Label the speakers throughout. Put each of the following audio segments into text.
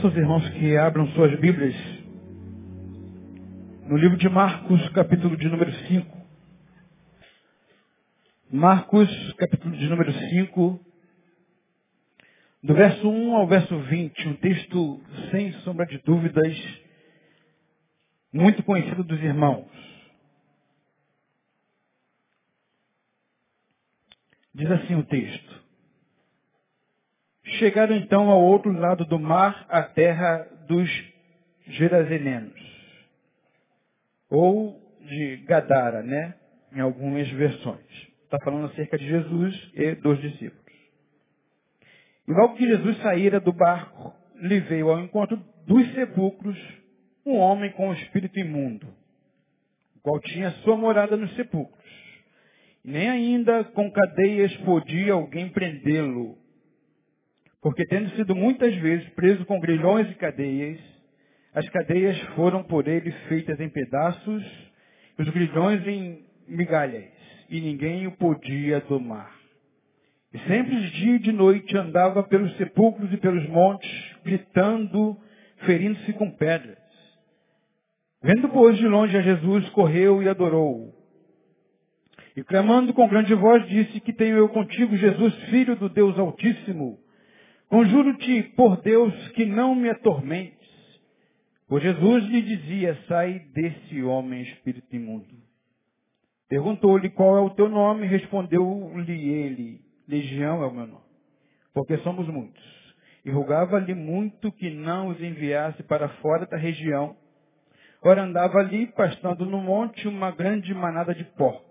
Speaker 1: Peço aos irmãos que abram suas Bíblias no livro de Marcos, capítulo de número 5. Marcos, capítulo de número 5, do verso 1 ao verso 20, um texto sem sombra de dúvidas, muito conhecido dos irmãos. Diz assim o texto. Chegaram então ao outro lado do mar, a terra dos Gerazenenos. Ou de Gadara, né? Em algumas versões. Está falando acerca de Jesus e dos discípulos. E logo que Jesus saíra do barco, lhe veio ao encontro dos sepulcros um homem com o espírito imundo, o qual tinha sua morada nos sepulcros. Nem ainda com cadeias podia alguém prendê-lo, porque tendo sido muitas vezes preso com grilhões e cadeias, as cadeias foram por ele feitas em pedaços, os grilhões em migalhas, e ninguém o podia domar. E sempre dia e de noite andava pelos sepulcros e pelos montes, gritando, ferindo-se com pedras. Vendo, pois, de longe a Jesus, correu e adorou. E clamando com grande voz, disse que tenho eu contigo, Jesus, filho do Deus Altíssimo. Conjuro-te por Deus que não me atormentes. Pois Jesus lhe dizia, sai desse homem espírito imundo. Perguntou-lhe qual é o teu nome, respondeu-lhe ele, Legião é o meu nome, porque somos muitos. E rogava-lhe muito que não os enviasse para fora da região. Ora andava ali, pastando no monte, uma grande manada de porcos.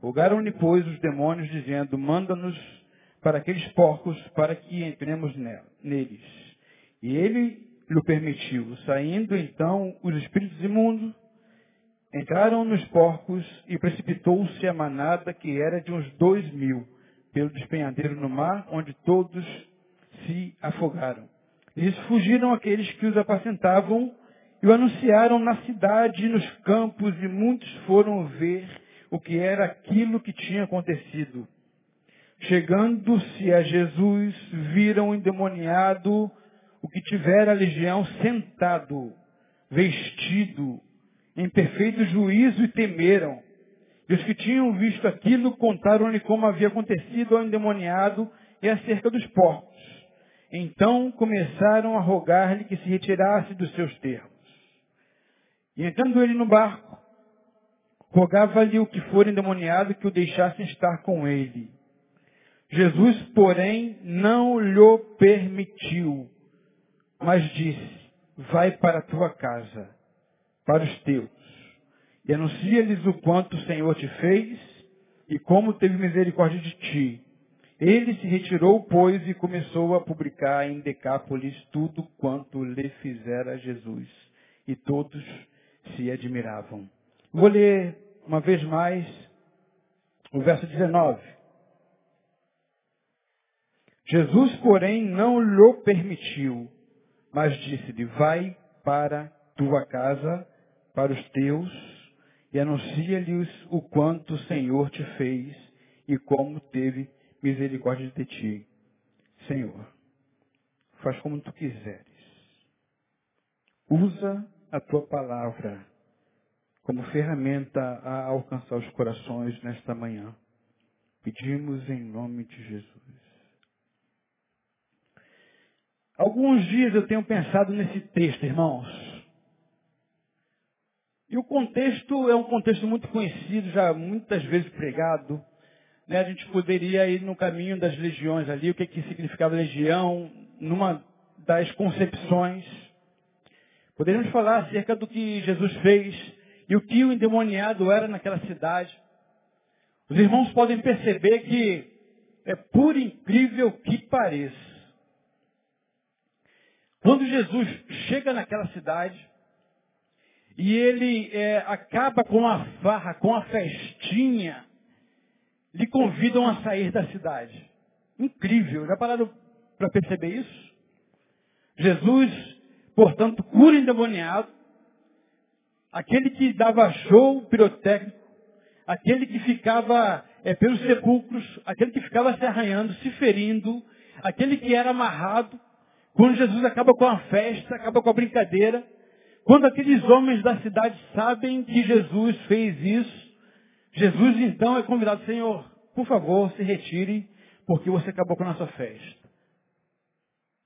Speaker 1: Rogaram-lhe, pois, os demônios, dizendo, manda-nos para aqueles porcos, para que entremos neles. E ele lhe permitiu. Saindo então os espíritos imundos, entraram nos porcos e precipitou-se a manada, que era de uns dois mil, pelo despenhadeiro no mar, onde todos se afogaram. Eles fugiram aqueles que os apacentavam e o anunciaram na cidade e nos campos, e muitos foram ver o que era aquilo que tinha acontecido. Chegando-se a Jesus, viram o endemoniado, o que tivera a legião, sentado, vestido, em perfeito juízo, e temeram. E os que tinham visto aquilo contaram-lhe como havia acontecido ao endemoniado e acerca dos porcos. Então começaram a rogar-lhe que se retirasse dos seus termos. E entrando ele no barco, rogava-lhe o que for endemoniado que o deixassem estar com ele. Jesus, porém, não lhe permitiu, mas disse, vai para a tua casa, para os teus e anuncia-lhes o quanto o Senhor te fez e como teve misericórdia de ti. Ele se retirou, pois, e começou a publicar em Decápolis tudo quanto lhe fizera Jesus. E todos se admiravam. Vou ler uma vez mais o verso 19. Jesus, porém, não lhe permitiu, mas disse-lhe, vai para tua casa, para os teus, e anuncia-lhes o quanto o Senhor te fez e como teve misericórdia de ti. Senhor, faz como tu quiseres. Usa a tua palavra como ferramenta a alcançar os corações nesta manhã. Pedimos em nome de Jesus. Alguns dias eu tenho pensado nesse texto, irmãos. E o contexto é um contexto muito conhecido, já muitas vezes pregado. Né? A gente poderia ir no caminho das legiões ali, o que, que significava legião, numa das concepções. Poderíamos falar acerca do que Jesus fez e o que o endemoniado era naquela cidade. Os irmãos podem perceber que é por incrível que pareça. Quando Jesus chega naquela cidade, e ele é, acaba com a farra, com a festinha, lhe convidam a sair da cidade. Incrível, já pararam para perceber isso? Jesus, portanto, cura endemoniado, aquele que dava show pirotécnico, aquele que ficava é, pelos sepulcros, aquele que ficava se arranhando, se ferindo, aquele que era amarrado, Quando Jesus acaba com a festa, acaba com a brincadeira, quando aqueles homens da cidade sabem que Jesus fez isso, Jesus então é convidado, Senhor, por favor, se retire, porque você acabou com a nossa festa.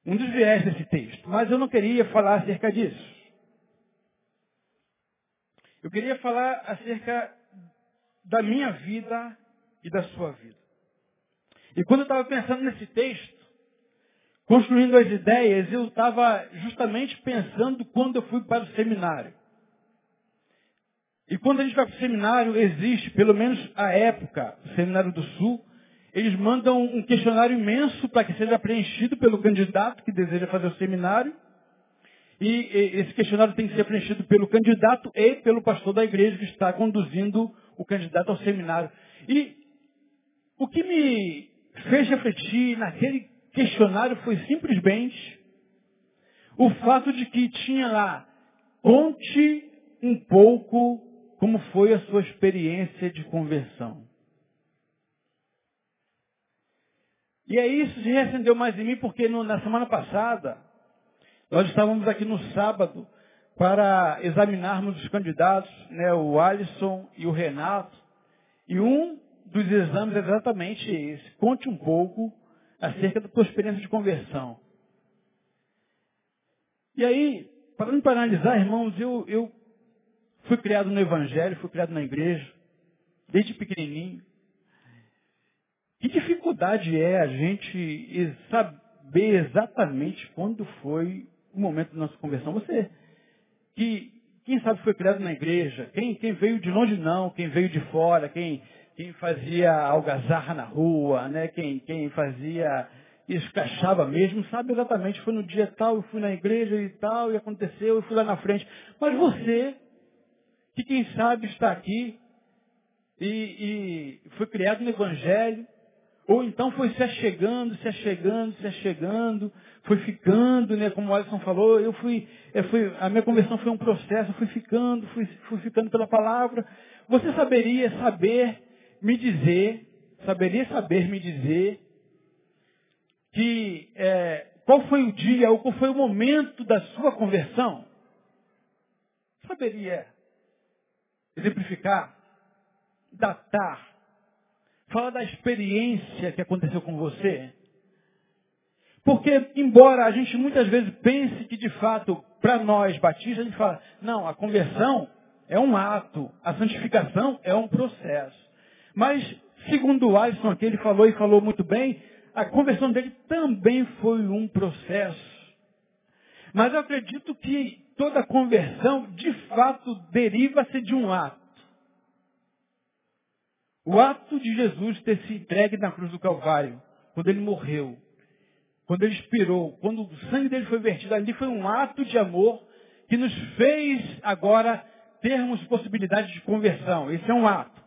Speaker 1: Um dos viés desse texto. Mas eu não queria falar acerca disso. Eu queria falar acerca da minha vida e da sua vida. E quando eu estava pensando nesse texto, construindo as ideias, eu estava justamente pensando quando eu fui para o seminário. E quando a gente vai para o seminário, existe, pelo menos a época, o Seminário do Sul, eles mandam um questionário imenso para que seja preenchido pelo candidato que deseja fazer o seminário. E esse questionário tem que ser preenchido pelo candidato e pelo pastor da igreja que está conduzindo o candidato ao seminário. E o que me fez refletir naquele questionário foi simplesmente o fato de que tinha lá, conte um pouco como foi a sua experiência de conversão. E é isso que reacendeu mais em mim, porque no, na semana passada, nós estávamos aqui no sábado para examinarmos os candidatos, né, o Alisson e o Renato, e um dos exames é exatamente esse. Conte um pouco acerca da tua experiência de conversão. E aí, parando para analisar, irmãos, eu, eu fui criado no Evangelho, fui criado na igreja, desde pequenininho. Que dificuldade é a gente saber exatamente quando foi o momento da nossa conversão? Você, que, quem sabe foi criado na igreja, quem, quem veio de longe não, quem veio de fora, quem quem fazia algazarra na rua, né? quem, quem fazia escachava mesmo, sabe exatamente, foi no dia tal, eu fui na igreja e tal, e aconteceu, eu fui lá na frente. Mas você, que quem sabe está aqui e, e foi criado no Evangelho, ou então foi se achegando, se achegando, se achegando, foi ficando, né? Como o Alisson falou, eu fui, eu fui, a minha conversão foi um processo, fui ficando, fui, fui ficando pela palavra. Você saberia saber me dizer, saberia saber me dizer, que é, qual foi o dia ou qual foi o momento da sua conversão? Saberia exemplificar, datar, falar da experiência que aconteceu com você? Porque, embora a gente muitas vezes pense que, de fato, para nós batistas, a gente fala, não, a conversão é um ato, a santificação é um processo. Mas, segundo o Alisson aqui, ele falou e falou muito bem, a conversão dele também foi um processo. Mas eu acredito que toda conversão, de fato, deriva-se de um ato. O ato de Jesus ter se entregue na cruz do Calvário, quando ele morreu, quando ele expirou, quando o sangue dele foi vertido ali, foi um ato de amor que nos fez agora termos possibilidade de conversão. Esse é um ato.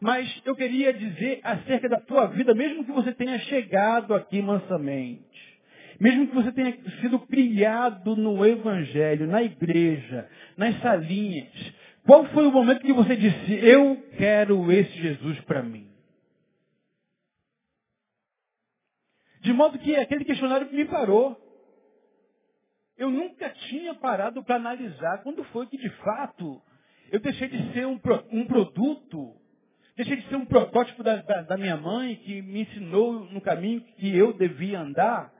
Speaker 1: Mas eu queria dizer acerca da tua vida, mesmo que você tenha chegado aqui mansamente, mesmo que você tenha sido criado no Evangelho, na igreja, nas salinhas, qual foi o momento que você disse, eu quero esse Jesus para mim? De modo que aquele questionário me parou. Eu nunca tinha parado para analisar quando foi que, de fato, eu deixei de ser um, um produto Deixei de ser um protótipo da, da, da minha mãe que me ensinou no caminho que eu devia andar.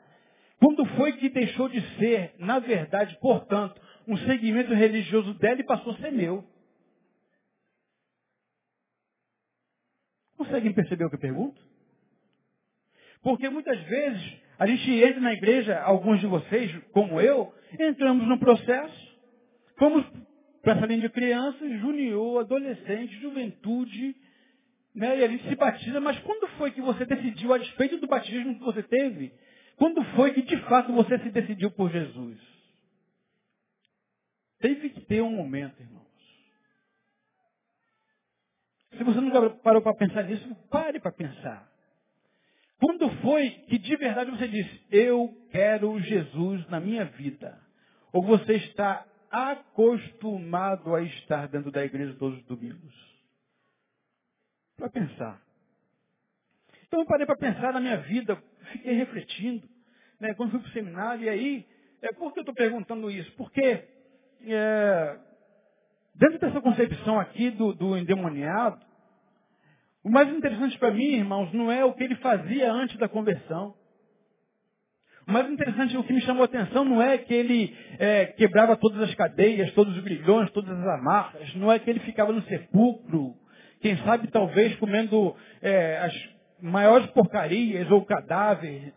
Speaker 1: Quando foi que deixou de ser, na verdade, portanto, um segmento religioso dela e passou a ser meu? Conseguem perceber o que eu pergunto? Porque muitas vezes a gente entra na igreja, alguns de vocês, como eu, entramos num processo, fomos para essa linha de crianças, junior, adolescente, juventude, né? E a gente se batiza, mas quando foi que você decidiu, a despeito do batismo que você teve, quando foi que de fato você se decidiu por Jesus? Teve que ter um momento, irmãos. Se você nunca parou para pensar nisso, pare para pensar. Quando foi que de verdade você disse, eu quero Jesus na minha vida? Ou você está acostumado a estar dentro da igreja todos os domingos? Para pensar. Então eu parei para pensar na minha vida, fiquei refletindo. né, quando fui para o seminário, e aí, é, por que eu estou perguntando isso? Porque é, dentro dessa concepção aqui do, do endemoniado, o mais interessante para mim, irmãos, não é o que ele fazia antes da conversão. O mais interessante, o que me chamou a atenção, não é que ele é, quebrava todas as cadeias, todos os grilhões, todas as amarras, não é que ele ficava no sepulcro, quem sabe talvez comendo é, as maiores porcarias ou cadáveres,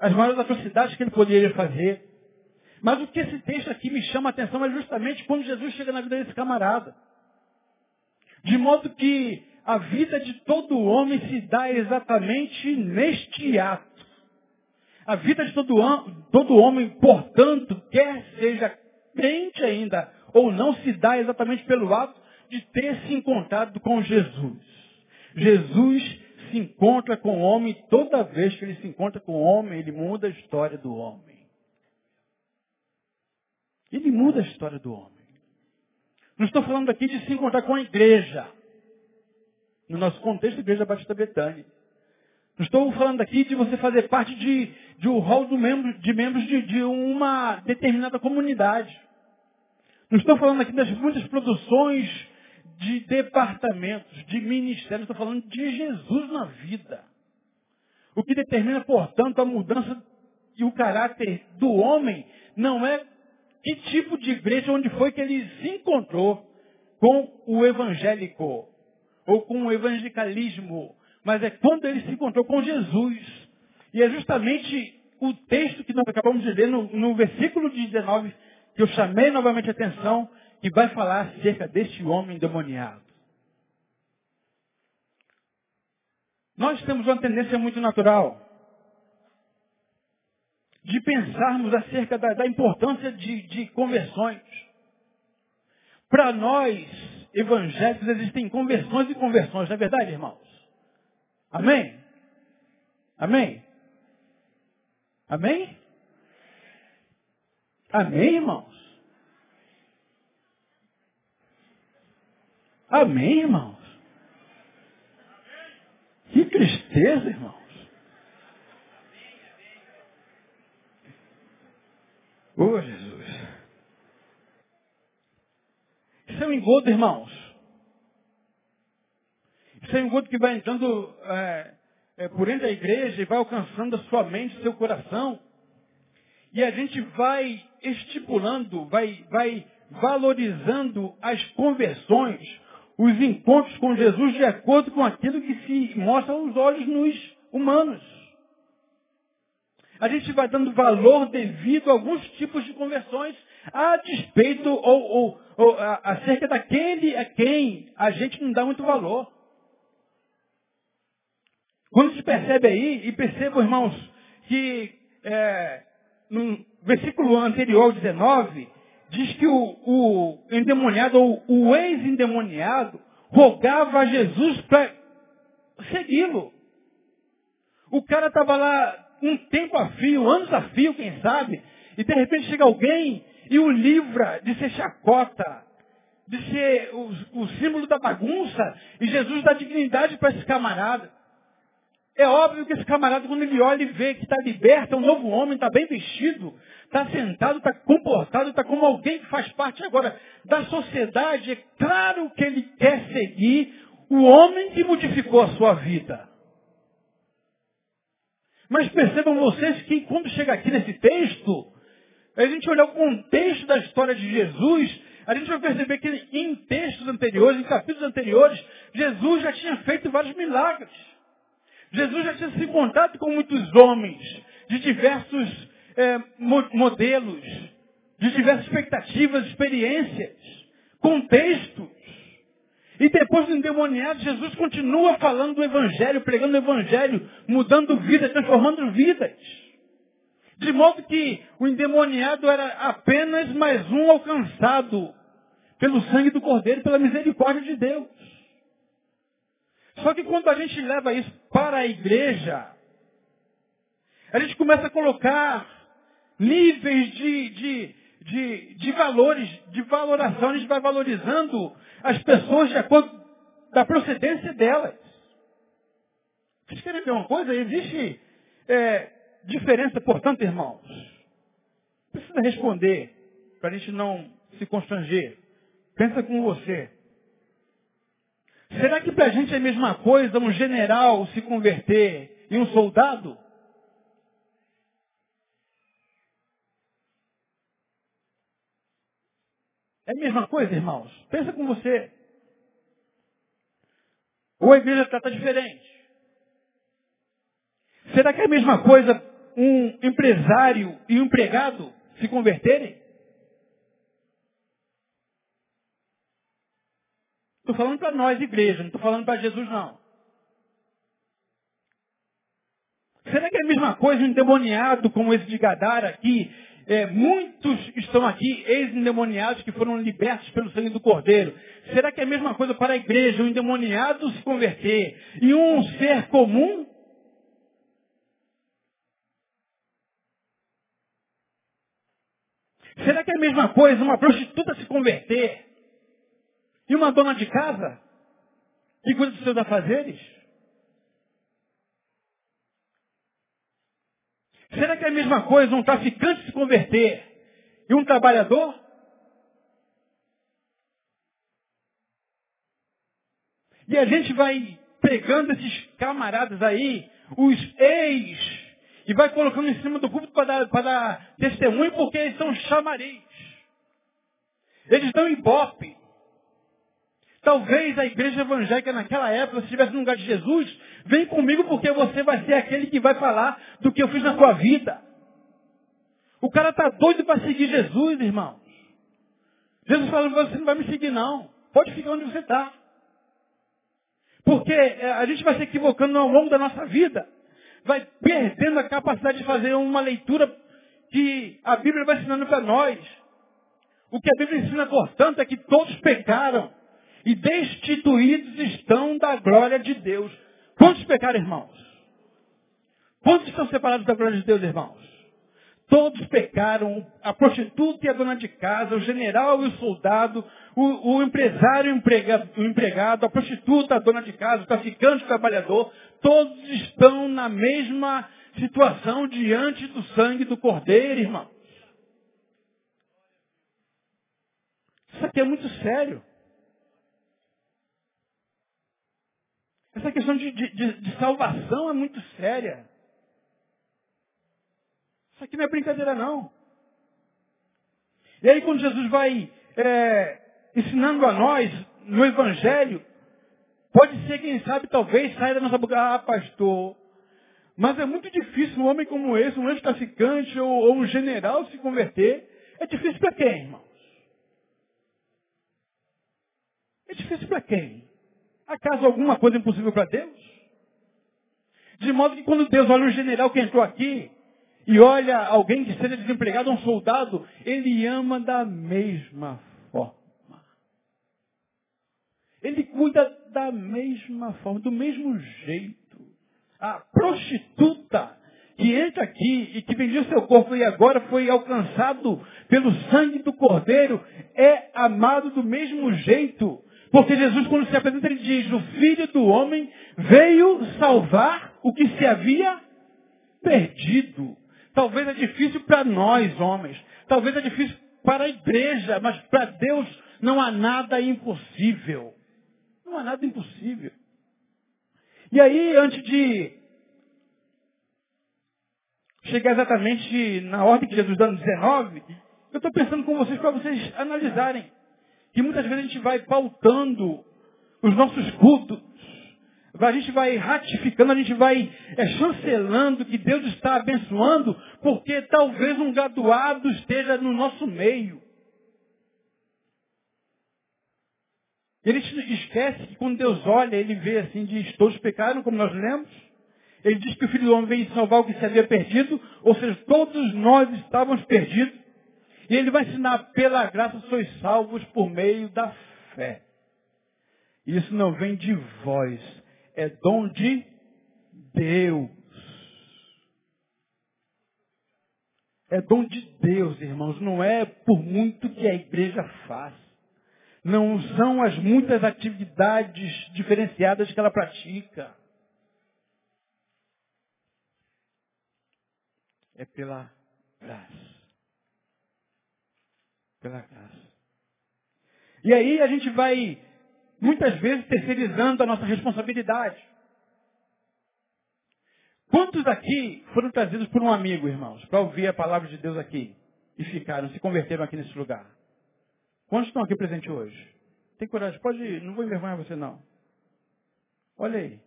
Speaker 1: as maiores atrocidades que ele poderia fazer. Mas o que esse texto aqui me chama a atenção é justamente quando Jesus chega na vida desse camarada. De modo que a vida de todo homem se dá exatamente neste ato. A vida de todo, todo homem, portanto, quer seja crente ainda ou não, se dá exatamente pelo ato de ter se encontrado com Jesus. Jesus se encontra com o homem, toda vez que ele se encontra com o homem, ele muda a história do homem. Ele muda a história do homem. Não estou falando aqui de se encontrar com a igreja. No nosso contexto, a Igreja Batista Betânia. Não estou falando aqui de você fazer parte de, de um hall de membros, de, de uma determinada comunidade. Não estou falando aqui das muitas produções de departamentos, de ministérios. Estou falando de Jesus na vida. O que determina, portanto, a mudança e o caráter do homem não é que tipo de igreja onde foi que ele se encontrou com o evangélico ou com o evangelicalismo mas é quando ele se encontrou com Jesus. E é justamente o texto que nós acabamos de ler no, no versículo 19, que eu chamei novamente a atenção, que vai falar acerca deste homem demoniado. Nós temos uma tendência muito natural de pensarmos acerca da, da importância de, de conversões. Para nós, evangélicos, existem conversões e conversões, não é verdade, irmãos? Amém? Amém? Amém? Amém, irmãos? Amém, irmãos? Que tristeza, irmãos. Oh, Jesus. Isso é um engodo, irmãos. Isso é um engodo que vai entrando é, é, por entre a igreja e vai alcançando a sua mente, seu coração. E a gente vai estipulando, vai, vai valorizando as conversões, os encontros com Jesus de acordo com aquilo que se mostra aos olhos nos humanos. A gente vai dando valor devido a alguns tipos de conversões a despeito ou, ou, ou a, acerca daquele a quem a gente não dá muito valor. Quando se percebe aí, e percebam, irmãos, que é, no versículo anterior, 19, diz que o, o endemoniado, ou o ex-endemoniado, rogava a Jesus para segui-lo. O cara estava lá um tempo a fio, anos a fio, quem sabe, e de repente chega alguém e o livra de ser chacota, de ser o, o símbolo da bagunça, e Jesus dá dignidade para esse camarada. É óbvio que esse camarada, quando ele olha e vê que está liberto, é um novo homem, está bem vestido, está sentado, está comportado, está como alguém que faz parte agora da sociedade, é claro que ele quer seguir o homem que modificou a sua vida. Mas percebam vocês que quando chega aqui nesse texto, a gente olhar o contexto da história de Jesus, a gente vai perceber que em textos anteriores, em capítulos anteriores, Jesus já tinha feito vários milagres. Jesus já tinha se encontrado com muitos homens de diversos é, modelos, de diversas expectativas, experiências, contextos. E depois do endemoniado, Jesus continua falando do Evangelho, pregando o Evangelho, mudando vidas, transformando vidas. De modo que o endemoniado era apenas mais um alcançado pelo sangue do Cordeiro, pela misericórdia de Deus. Só que quando a gente leva isso para a igreja, a gente começa a colocar níveis de, de, de, de valores, de valoração, a gente vai valorizando as pessoas de acordo da procedência delas. Vocês querem ver uma coisa? Existe é, diferença, portanto, irmãos? Precisa responder, para a gente não se constranger. Pensa com você. Será que para a gente é a mesma coisa um general se converter e um soldado? É a mesma coisa, irmãos? Pensa com você. Ou a igreja trata diferente? Será que é a mesma coisa um empresário e um empregado se converterem? Estou falando para nós, igreja, não estou falando para Jesus, não. Será que é a mesma coisa um endemoniado como esse de Gadara aqui? É, muitos estão aqui, ex-endemoniados, que foram libertos pelo sangue do Cordeiro. Será que é a mesma coisa para a igreja, um endemoniado se converter e um ser comum? Será que é a mesma coisa uma prostituta se converter e uma dona de casa? Que cuida dos seus afazeres? Será que é a mesma coisa um traficante se converter e um trabalhador? E a gente vai pegando esses camaradas aí, os ex, e vai colocando em cima do público para dar, dar testemunho porque eles são chamariz. Eles dão ibope. Talvez a igreja evangélica naquela época, se estivesse no lugar de Jesus, vem comigo porque você vai ser aquele que vai falar do que eu fiz na sua vida. O cara está doido para seguir Jesus, irmãos. Jesus falando, você não vai me seguir não. Pode ficar onde você está. Porque eh, a gente vai se equivocando ao longo da nossa vida. Vai perdendo a capacidade de fazer uma leitura que a Bíblia vai ensinando para nós. O que a Bíblia ensina, portanto, é que todos pecaram e destituídos estão da glória de Deus. Quantos pecaram, irmãos? Quantos estão separados da glória de Deus, irmãos? Todos pecaram, a prostituta e a dona de casa, o general e o soldado, o, o empresário e o empregado, a prostituta, a dona de casa, o traficante, o trabalhador, todos estão na mesma situação diante do sangue do cordeiro, irmão. Isso aqui é muito sério. Essa questão de, de, de, salvação é muito séria. Isso aqui não é brincadeira, não. E aí, quando Jesus vai é, ensinando a nós no Evangelho, pode ser, quem sabe, talvez saia da nossa boca, ah, pastor, mas é muito difícil um homem como esse, um ex-traficante ou, ou, um general se converter. É difícil para quem, irmãos? É difícil para quem? Acaso alguma coisa impossível para Deus? De modo que quando Deus olha um general que entrou aqui e olha alguém que seja desempregado, um soldado, ele ama da mesma forma. Ele cuida da mesma forma, do mesmo jeito. A prostituta que entra aqui e que vendia o seu corpo e agora foi alcançado pelo sangue do Cordeiro é amado do mesmo jeito. Porque Jesus, quando se apresenta, ele diz: O filho do homem veio salvar o que se havia perdido. Talvez é difícil para nós, homens. Talvez é difícil para a igreja, mas para Deus não há nada impossível. Não há nada impossível. E aí, antes de chegar exatamente na ordem que Jesus dá no 19, eu estou pensando com vocês para vocês analisarem que muitas vezes a gente vai pautando os nossos cultos, a gente vai ratificando, a gente vai é, chancelando que Deus está abençoando, porque talvez um graduado esteja no nosso meio. Ele esquece que quando Deus olha, ele vê assim, diz, todos pecaram, como nós lemos. Ele diz que o Filho do Homem veio salvar o que se havia perdido, ou seja, todos nós estávamos perdidos. E ele vai ensinar, pela graça sois salvos por meio da fé. Isso não vem de vós, é dom de Deus. É dom de Deus, irmãos, não é por muito que a igreja faz. Não são as muitas atividades diferenciadas que ela pratica. É pela graça. Pela graça. E aí a gente vai, muitas vezes, terceirizando a nossa responsabilidade. Quantos aqui foram trazidos por um amigo, irmãos, para ouvir a palavra de Deus aqui? E ficaram, se converteram aqui nesse lugar? Quantos estão aqui presentes hoje? Tem coragem, pode ir, não vou envergonhar você não. Olha aí.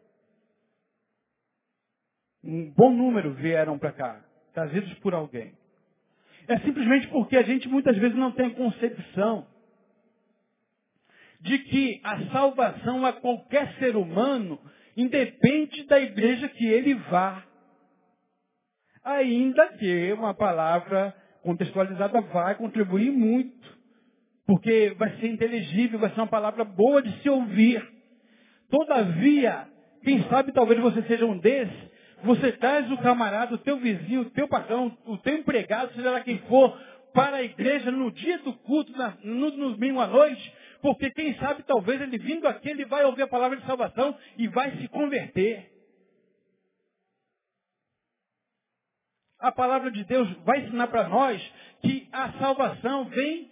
Speaker 1: Um bom número vieram para cá, trazidos por alguém. É simplesmente porque a gente muitas vezes não tem concepção de que a salvação a qualquer ser humano independe da igreja que ele vá. Ainda que uma palavra contextualizada vai contribuir muito. Porque vai ser inteligível, vai ser uma palavra boa de se ouvir. Todavia, quem sabe talvez você seja um desses, você traz o camarada, o teu vizinho, o teu patrão, o teu empregado, seja lá quem for, para a igreja no dia do culto, no, no domingo à noite, porque quem sabe talvez ele vindo aqui, ele vai ouvir a palavra de salvação e vai se converter. A palavra de Deus vai ensinar para nós que a salvação vem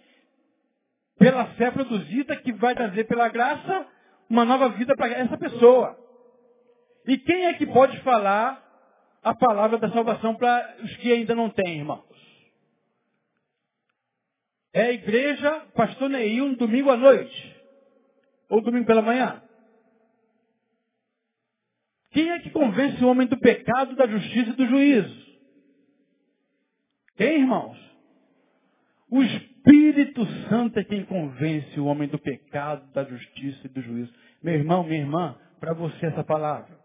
Speaker 1: pela fé produzida que vai trazer pela graça uma nova vida para essa pessoa. E quem é que pode falar a palavra da salvação para os que ainda não têm, irmãos? É a igreja, pastor Neil, domingo à noite. Ou domingo pela manhã. Quem é que convence o homem do pecado, da justiça e do juízo? Quem, irmãos? O Espírito Santo é quem convence o homem do pecado, da justiça e do juízo. Meu irmão, minha irmã, para você essa palavra.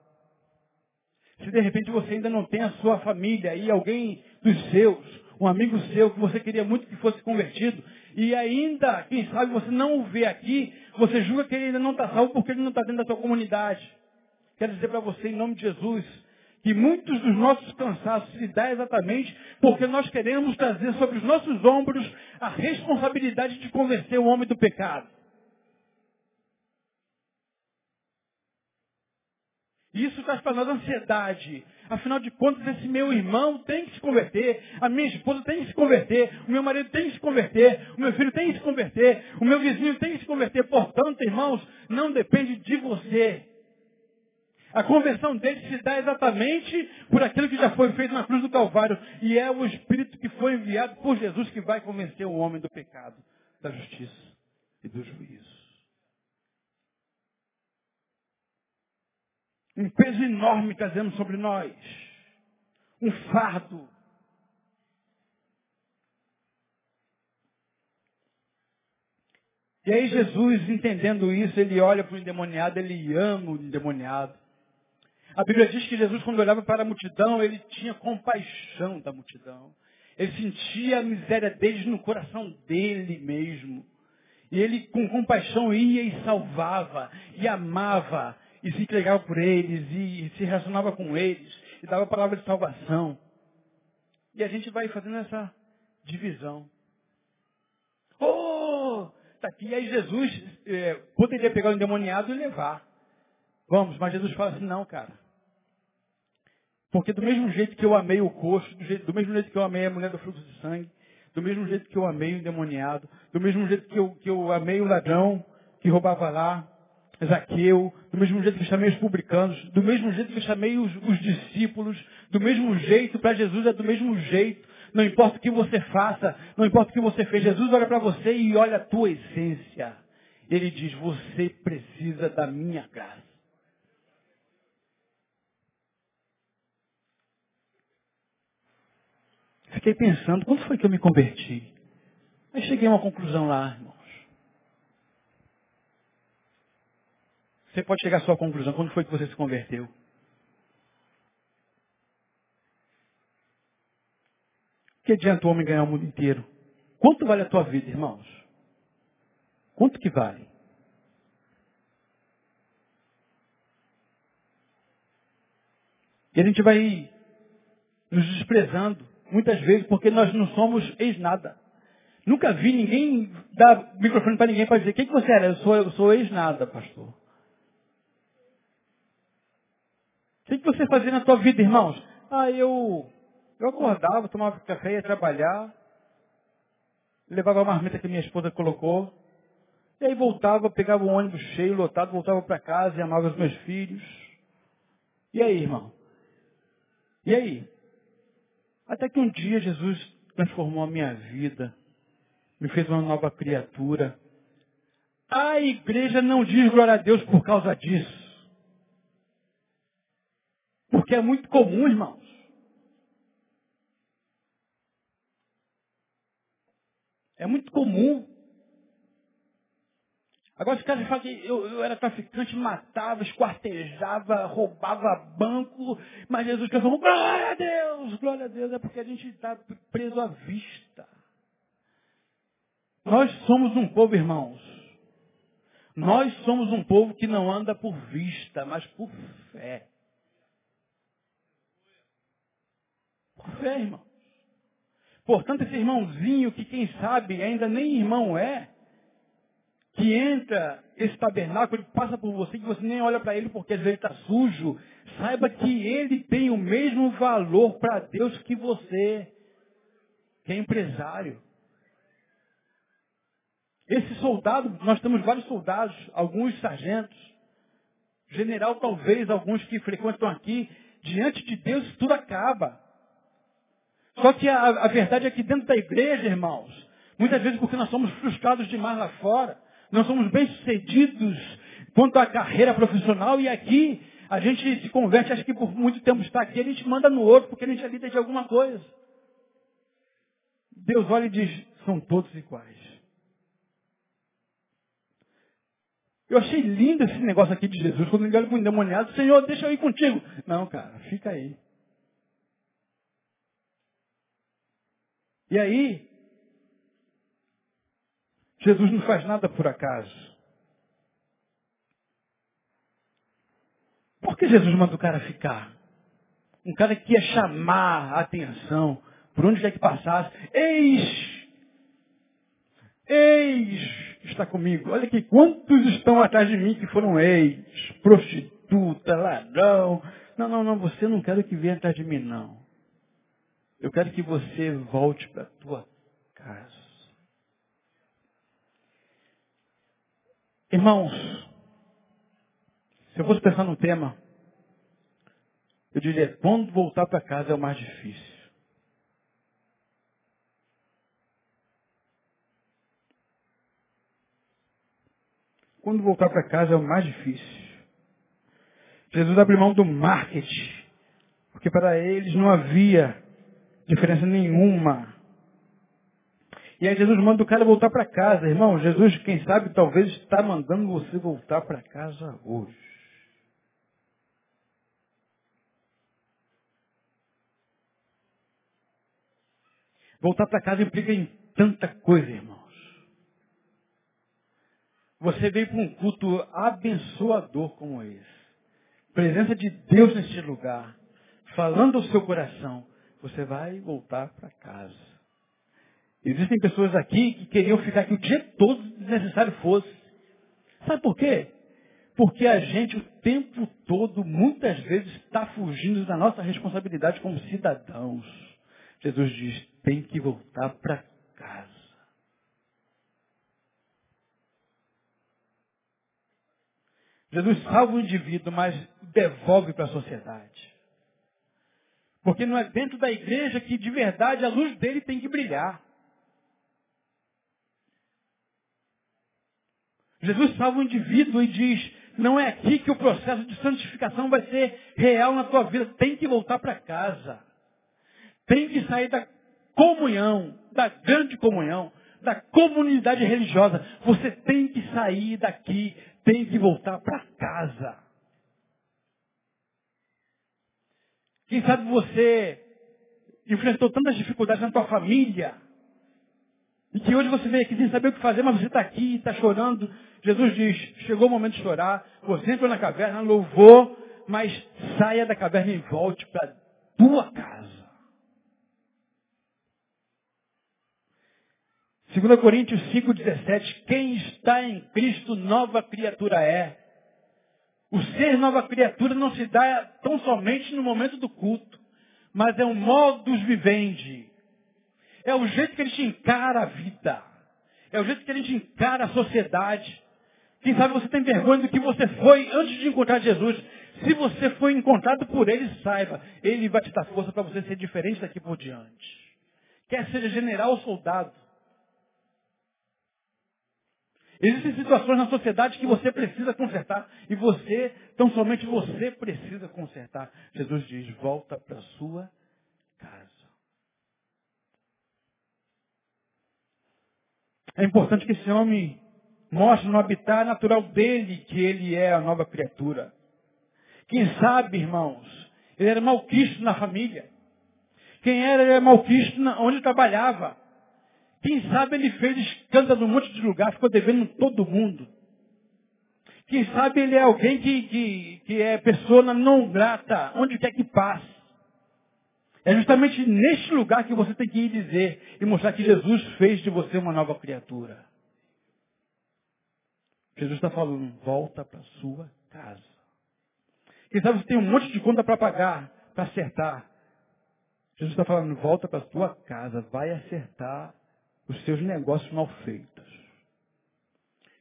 Speaker 1: Se de repente você ainda não tem a sua família aí, alguém dos seus, um amigo seu que você queria muito que fosse convertido, e ainda, quem sabe, você não o vê aqui, você julga que ele ainda não está salvo porque ele não está dentro da sua comunidade. Quero dizer para você, em nome de Jesus, que muitos dos nossos cansaços se dá exatamente porque nós queremos trazer sobre os nossos ombros a responsabilidade de convencer o homem do pecado. Isso traz para nós ansiedade. Afinal de contas, esse meu irmão tem que se converter, a minha esposa tem que se converter, o meu marido tem que se converter, o meu filho tem que se converter, o meu vizinho tem que se converter. Portanto, irmãos, não depende de você. A conversão dele se dá exatamente por aquilo que já foi feito na cruz do Calvário. E é o Espírito que foi enviado por Jesus que vai convencer o homem do pecado, da justiça e do juízo. Um peso enorme trazemos sobre nós. Um fardo. E aí Jesus, entendendo isso, ele olha para o endemoniado, ele ama o endemoniado. A Bíblia diz que Jesus, quando olhava para a multidão, ele tinha compaixão da multidão. Ele sentia a miséria deles no coração dele mesmo. E ele, com compaixão, ia e salvava, e amava, e se entregava por eles, e se relacionava com eles, e dava a palavra de salvação. E a gente vai fazendo essa divisão. Oh! Tá aqui. E aí Jesus é, poderia pegar o endemoniado e levar. Vamos, mas Jesus fala assim, não, cara. Porque do mesmo jeito que eu amei o coxo, do, jeito, do mesmo jeito que eu amei a mulher do fluxo de sangue, do mesmo jeito que eu amei o endemoniado, do mesmo jeito que eu, que eu amei o ladrão que roubava lá, Zaqueu, do mesmo jeito que chamei os publicanos, do mesmo jeito que chamei os, os discípulos, do mesmo jeito, para Jesus é do mesmo jeito. Não importa o que você faça, não importa o que você fez, Jesus olha para você e olha a tua essência. Ele diz, você precisa da minha graça. Fiquei pensando, quando foi que eu me converti? Aí cheguei a uma conclusão lá, irmão. Você pode chegar à sua conclusão. Quando foi que você se converteu? Que adianta o homem ganhar o mundo inteiro? Quanto vale a tua vida, irmãos? Quanto que vale? E a gente vai nos desprezando, muitas vezes, porque nós não somos ex-nada. Nunca vi ninguém dar microfone para ninguém para dizer, quem que você era? Eu sou, eu sou ex-nada, pastor. O que você fazia na tua vida, irmãos? Ah, eu, Eu acordava, tomava café, ia trabalhar, levava a marmita que minha esposa colocou, e aí voltava, pegava um ônibus cheio, lotado, voltava para casa e amava os meus filhos. E aí, irmão? E aí? Até que um dia Jesus transformou a minha vida, me fez uma nova criatura. A igreja não diz glória a Deus por causa disso. Porque é muito comum, irmãos. É muito comum. Agora os caras falam que eu, eu, era traficante, matava, esquartejava, roubava banco, mas Jesus falou, glória a Deus, glória a Deus, é porque a gente está preso à vista. Nós somos um povo, irmãos. Nós somos um povo que não anda por vista, mas por fé. Fé, irmão. Portanto, esse irmãozinho que quem sabe ainda nem irmão é, que entra esse tabernáculo, ele passa por você, que você nem olha para ele porque às vezes está sujo, saiba que ele tem o mesmo valor para Deus que você, que é empresário. Esse soldado, nós temos vários soldados, alguns sargentos, general talvez, alguns que frequentam aqui, diante de Deus tudo acaba. Só que a, a verdade é que dentro da igreja, irmãos, muitas vezes porque nós somos frustrados demais lá fora, nós somos bem-sucedidos quanto à carreira profissional e aqui a gente se converte, acha que por muito tempo está aqui, a gente manda no outro porque a gente é líder de alguma coisa. Deus olha e diz, são todos iguais. Eu achei lindo esse negócio aqui de Jesus, quando ele olha para o endemoniado, Senhor, deixa eu ir contigo. Não, cara, fica aí. E aí, Jesus não faz nada por acaso. Por que Jesus manda o cara ficar? Um cara que ia chamar a atenção, por onde quer que passasse. Eis! Eis! Está comigo. Olha aqui, quantos estão atrás de mim que foram ex, prostituta, ladrão. Não, não, não, você não quer que venha atrás de mim, não. Eu quero que você volte para a tua casa. Irmãos, se eu fosse pensar no tema, eu diria, quando voltar para casa é o mais difícil. Quando voltar para casa é o mais difícil. Jesus abriu mão do marketing, porque para eles não havia diferença nenhuma e aí Jesus manda o cara voltar para casa. Irmão, Jesus, quem sabe, talvez está mandando você voltar para casa hoje. Voltar para casa implica em tanta coisa, irmãos. Você veio para um culto abençoador como esse. Presença de Deus neste lugar. Falando ao seu coração. Você vai voltar para casa. Existem pessoas aqui que queriam ficar aqui o dia todo, se necessário fosse. Sabe por quê? Porque a gente o tempo todo, muitas vezes, está fugindo da nossa responsabilidade como cidadãos. Jesus diz, tem que voltar para casa. Jesus salva o indivíduo, mas devolve para a sociedade. Porque não é dentro da igreja que de verdade a luz dele tem que brilhar. Jesus salva o indivíduo e diz, não é aqui que o processo de santificação vai ser real na tua vida. Tem que voltar para casa. Tem que sair da comunhão, da grande comunhão, da comunidade religiosa. Você tem que sair daqui, tem que voltar para casa. Quem sabe você enfrentou tantas dificuldades na tua família, e que hoje você veio aqui sem saber o que fazer, mas você está aqui, está chorando. Jesus diz, chegou o momento de chorar, você entrou na caverna, louvou, mas saia da caverna e volte para tua casa. 2 Coríntios 5,17, quem está em Cristo, nova criatura é. O ser nova criatura não se dá tão somente no momento do culto, mas é um modus vivendi. É o jeito que a gente encara a vida. É o jeito que a gente encara a sociedade. Quem sabe você tem vergonha do que você foi antes de encontrar Jesus. Se você foi encontrado por Ele, saiba, Ele vai te dar força para você ser diferente daqui por diante. Quer seja general ou soldado. Existem situações na sociedade que você precisa consertar. E você, tão somente você precisa consertar. Jesus diz, volta para sua casa. É importante que esse homem mostre no habitat natural dele que ele é a nova criatura. Quem sabe, irmãos, ele era malquisto na família. Quem era, ele era malquisto onde trabalhava. Quem sabe ele fez escândalo num monte de lugar, ficou devendo todo mundo. Quem sabe ele é alguém que, que, que é pessoa não grata, onde quer que passe. É justamente neste lugar que você tem que ir dizer e mostrar que Jesus fez de você uma nova criatura. Jesus está falando, volta para sua casa. Quem sabe você tem um monte de conta para pagar, para acertar. Jesus está falando, volta para sua casa, vai acertar os seus negócios mal feitos.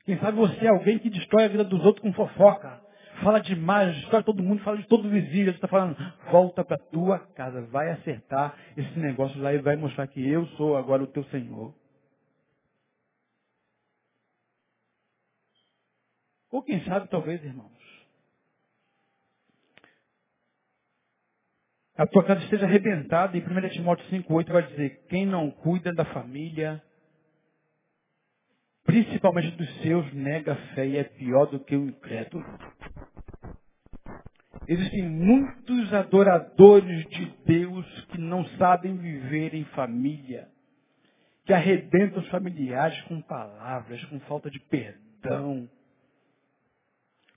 Speaker 1: Quem sabe você é alguém que destrói a vida dos outros com fofoca fala demais, destrói todo mundo, fala de todo vizinho. Ele está falando, volta para tua casa, vai acertar esse negócio lá e vai mostrar que eu sou agora o teu Senhor. Ou quem sabe, talvez, irmãos, a tua casa esteja arrebentada, e 1 Timóteo 5,8 vai dizer, quem não cuida da família, principalmente dos seus, nega a fé e é pior do que o incrédulo. Existem muitos adoradores de Deus que não sabem viver em família, que arrebentam os familiares com palavras, com falta de perdão,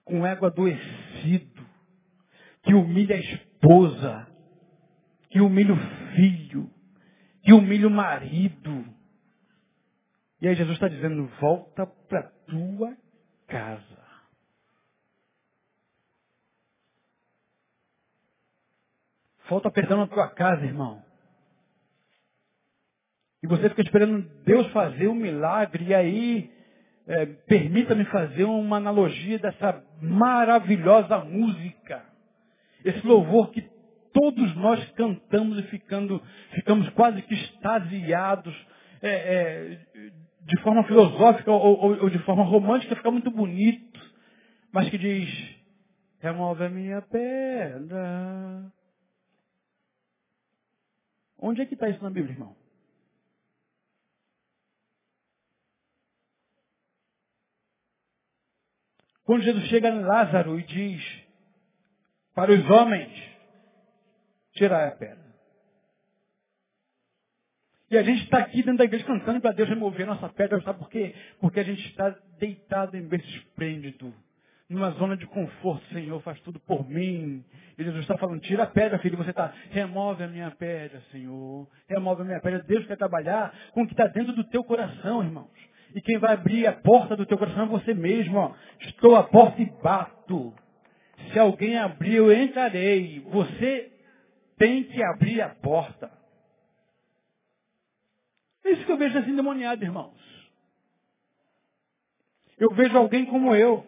Speaker 1: com ego adoecido, que humilha a esposa, que humilha o filho, que humilha o marido. E aí Jesus está dizendo, volta para tua casa. Falta perdão na tua casa, irmão. E você fica esperando Deus fazer um milagre, e aí é, permita-me fazer uma analogia dessa maravilhosa música. Esse louvor que todos nós cantamos e ficando, ficamos quase que extasiados, é, é, de forma filosófica ou, ou, ou, de forma romântica, fica muito bonito, mas que diz, remove a minha pedra, Onde é que está isso na Bíblia, irmão? Quando Jesus chega em Lázaro e diz para os homens, tirar a pedra. E a gente está aqui dentro da igreja cantando para Deus remover nossa pedra, sabe por quê? Porque a gente está deitado em berço esplêndido numa zona de conforto, Senhor, faz tudo por mim. E Jesus está falando, tira a pedra, filho. Você está, remove a minha pedra, Senhor. Remove a minha pedra. Deus quer trabalhar com o que está dentro do teu coração, irmãos. E quem vai abrir a porta do teu coração é você mesmo. Ó. Estou à porta e bato. Se alguém abrir, eu entrarei. Você tem que abrir a porta. É isso que eu vejo assim demoniado, irmãos. Eu vejo alguém como eu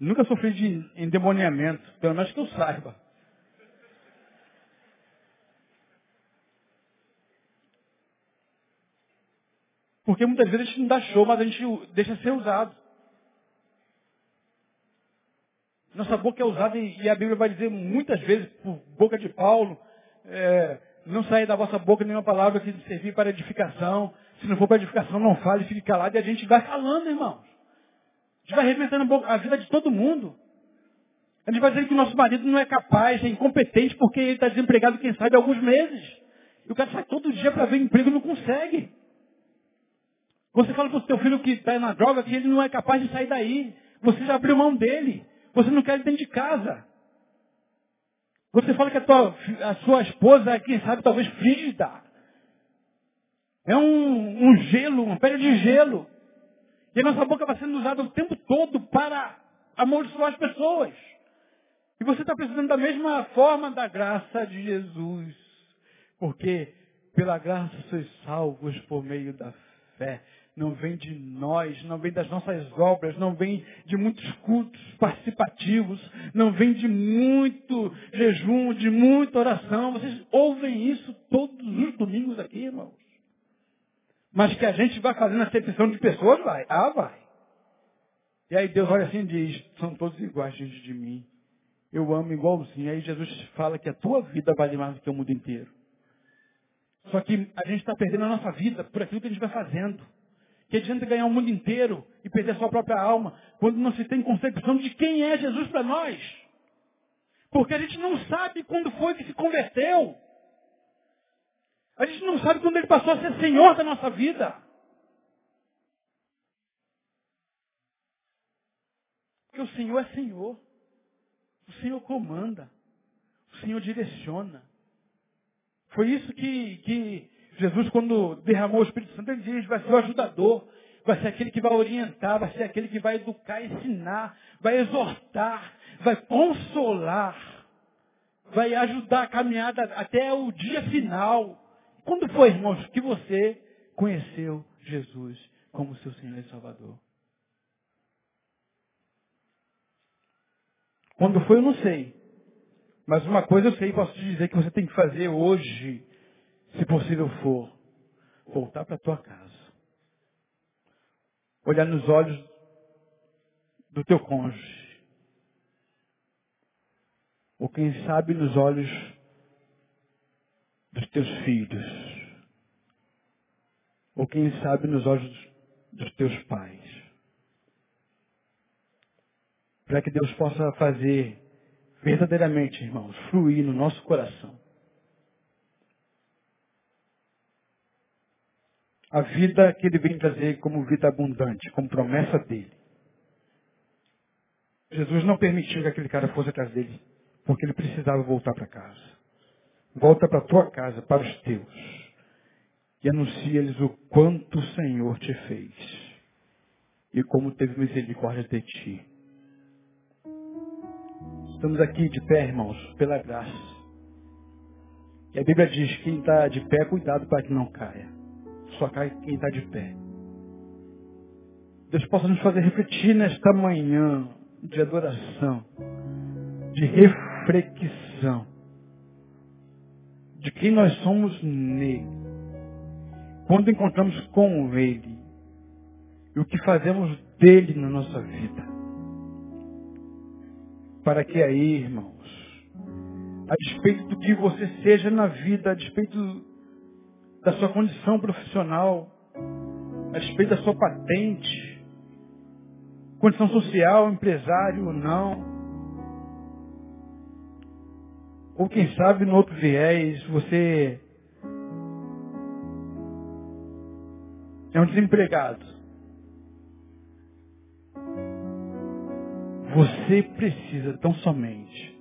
Speaker 1: Nunca sofri de endemoniamento, pelo menos que eu saiba. Porque muitas vezes a gente não dá show, mas a gente deixa ser usado. Nossa boca é usada e a Bíblia vai dizer muitas vezes, por boca de Paulo, é, não sair da vossa boca nenhuma palavra que servir para edificação. Se não for para edificação, não fale, fique calado. E a gente vai falando, irmãos. A gente vai arrebentando a vida de todo mundo. A gente vai dizer que o nosso marido não é capaz, é incompetente, porque ele está desempregado, quem sabe, há alguns meses. E o cara sai todo dia para ver emprego e não consegue. Você fala para o seu filho que está na droga que ele não é capaz de sair daí. Você já abriu mão dele. Você não quer ele dentro de casa. Você fala que a, tua, a sua esposa é, quem sabe, talvez frígida. É um, um gelo, uma pele de gelo. E a nossa boca vai sendo usada o tempo todo para amaldiçoar as pessoas. E você está precisando da mesma forma da graça de Jesus. Porque pela graça sois salvos por meio da fé. Não vem de nós, não vem das nossas obras, não vem de muitos cultos participativos, não vem de muito jejum, de muita oração. Vocês ouvem isso todos os domingos aqui, irmãos. Mas que a gente vai fazendo acepção de pessoas, vai. Ah, vai. E aí Deus olha assim e diz, são todos iguais diante de mim. Eu amo igualzinho. Aí Jesus fala que a tua vida vale mais do que o mundo inteiro. Só que a gente está perdendo a nossa vida por aquilo que a gente vai fazendo. Que adianta ganhar o mundo inteiro e perder a sua própria alma, quando não se tem concepção de quem é Jesus para nós. Porque a gente não sabe quando foi que se converteu. A gente não sabe quando ele passou a ser Senhor da nossa vida. Porque o Senhor é Senhor. O Senhor comanda. O Senhor direciona. Foi isso que, que Jesus, quando derramou o Espírito Santo, ele diz, vai ser o ajudador, vai ser aquele que vai orientar, vai ser aquele que vai educar, ensinar, vai exortar, vai consolar, vai ajudar a caminhada até o dia final. Quando foi, irmãos, que você conheceu Jesus como seu Senhor e Salvador? Quando foi, eu não sei. Mas uma coisa eu sei, posso te dizer que você tem que fazer hoje, se possível for, voltar para a tua casa. Olhar nos olhos do teu cônjuge. Ou quem sabe nos olhos dos teus filhos. Ou quem sabe nos olhos dos teus pais. Para que Deus possa fazer verdadeiramente, irmãos, fluir no nosso coração. A vida que ele vem trazer como vida abundante, como promessa dele. Jesus não permitiu que aquele cara fosse atrás dele, porque ele precisava voltar para casa. Volta para a tua casa, para os teus. E anuncia-lhes o quanto o Senhor te fez. E como teve misericórdia de ti. Estamos aqui de pé, irmãos, pela graça. E a Bíblia diz que quem está de pé, cuidado para que não caia. Só cai quem está de pé. Deus possa nos fazer refletir nesta manhã de adoração, de reflexão, de quem nós somos nele. Quando encontramos com ele e o que fazemos dele na nossa vida para que aí, irmãos, a despeito do que você seja na vida, a despeito da sua condição profissional, a despeito da sua patente, condição social, empresário ou não, ou quem sabe no outro viés você é um desempregado. Você precisa tão somente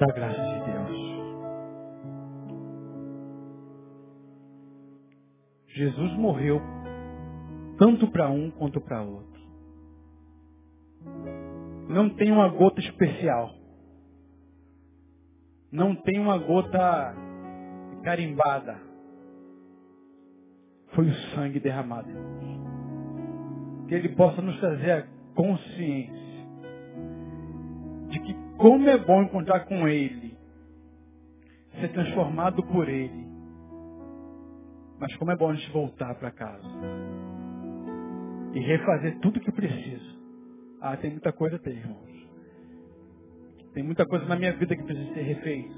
Speaker 1: da graça de Deus. Jesus morreu tanto para um quanto para outro. Não tem uma gota especial. Não tem uma gota carimbada. Foi o sangue derramado. Que ele possa nos trazer a consciência de que como é bom encontrar com Ele, ser transformado por Ele. Mas como é bom a gente voltar para casa e refazer tudo que precisa. Ah, tem muita coisa, tem, irmãos. Tem muita coisa na minha vida que precisa ser refeita.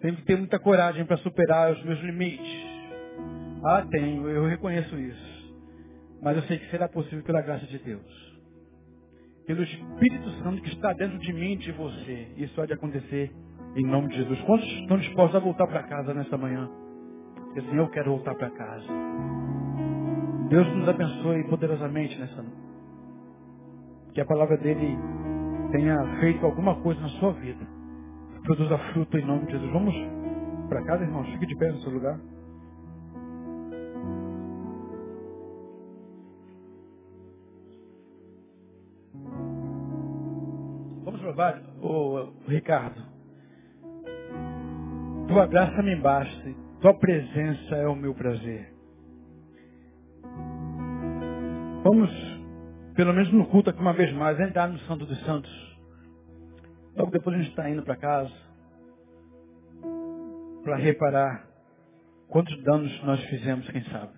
Speaker 1: Tenho que ter muita coragem para superar os meus limites. Ah, tenho, eu reconheço isso. Mas eu sei que será possível pela graça de Deus pelo Espírito Santo que está dentro de mim e de você. Isso há de acontecer em nome de Jesus. Quantos estão dispostos a voltar para casa nesta manhã? Porque assim, eu quero voltar para casa. Deus nos abençoe poderosamente nessa noite. Que a palavra dele tenha feito alguma coisa na sua vida. Produza fruto em nome de Jesus. Vamos para casa, irmãos? Fique de pé no seu lugar. Vamos provar.
Speaker 2: ô, Ricardo. Tua graça me basta, tua presença é o meu prazer. Vamos, pelo menos no culto aqui uma vez mais, entrar no Santo dos Santos. Logo depois a gente está indo para casa para reparar quantos danos nós fizemos, quem sabe.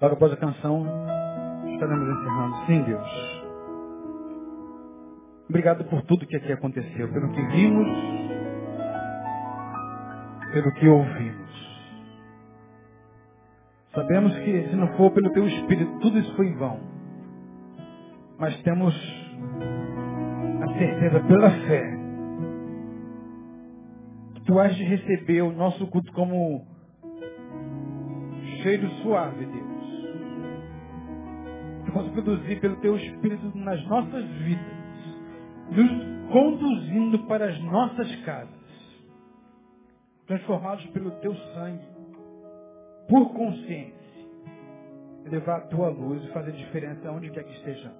Speaker 2: Logo após a canção, estaremos encerrando. Sim, Deus. Obrigado por tudo que aqui aconteceu, pelo que vimos, pelo que ouvimos. Sabemos que se não for pelo teu Espírito, tudo isso foi em vão. Mas temos a certeza pela fé que tu has de receber o nosso culto como cheiro suave, Deus. Que possa produzir pelo teu Espírito nas nossas vidas, nos conduzindo para as nossas casas, transformados pelo teu sangue por consciência, levar a tua luz e fazer diferença onde quer que estejamos.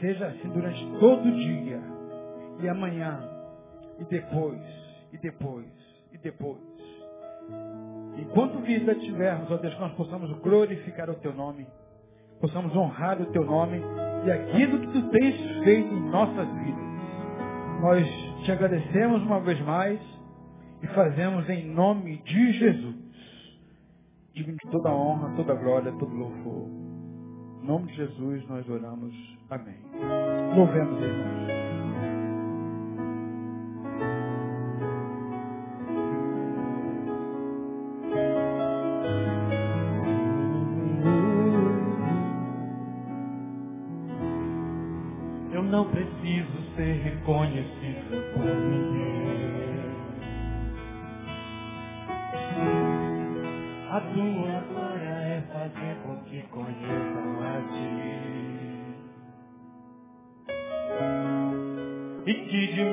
Speaker 2: Seja assim durante todo o dia, e amanhã, e depois, e depois, e depois. Enquanto vida tivermos, ó Deus, nós possamos glorificar o teu nome, possamos honrar o teu nome e aquilo que tu tens feito em nossas vidas. Nós te agradecemos uma vez mais e fazemos em nome de Jesus digno de toda honra, toda glória, todo louvor. Em nome de Jesus nós oramos. Amém. Louvemos Jesus.
Speaker 1: Ti.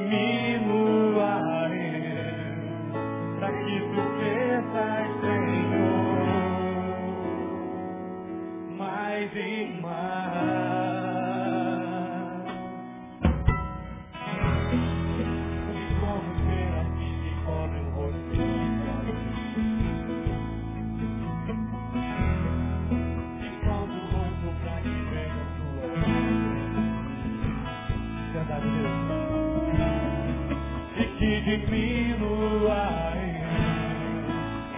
Speaker 1: E que diminua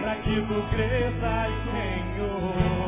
Speaker 1: para que tu cresças, Senhor,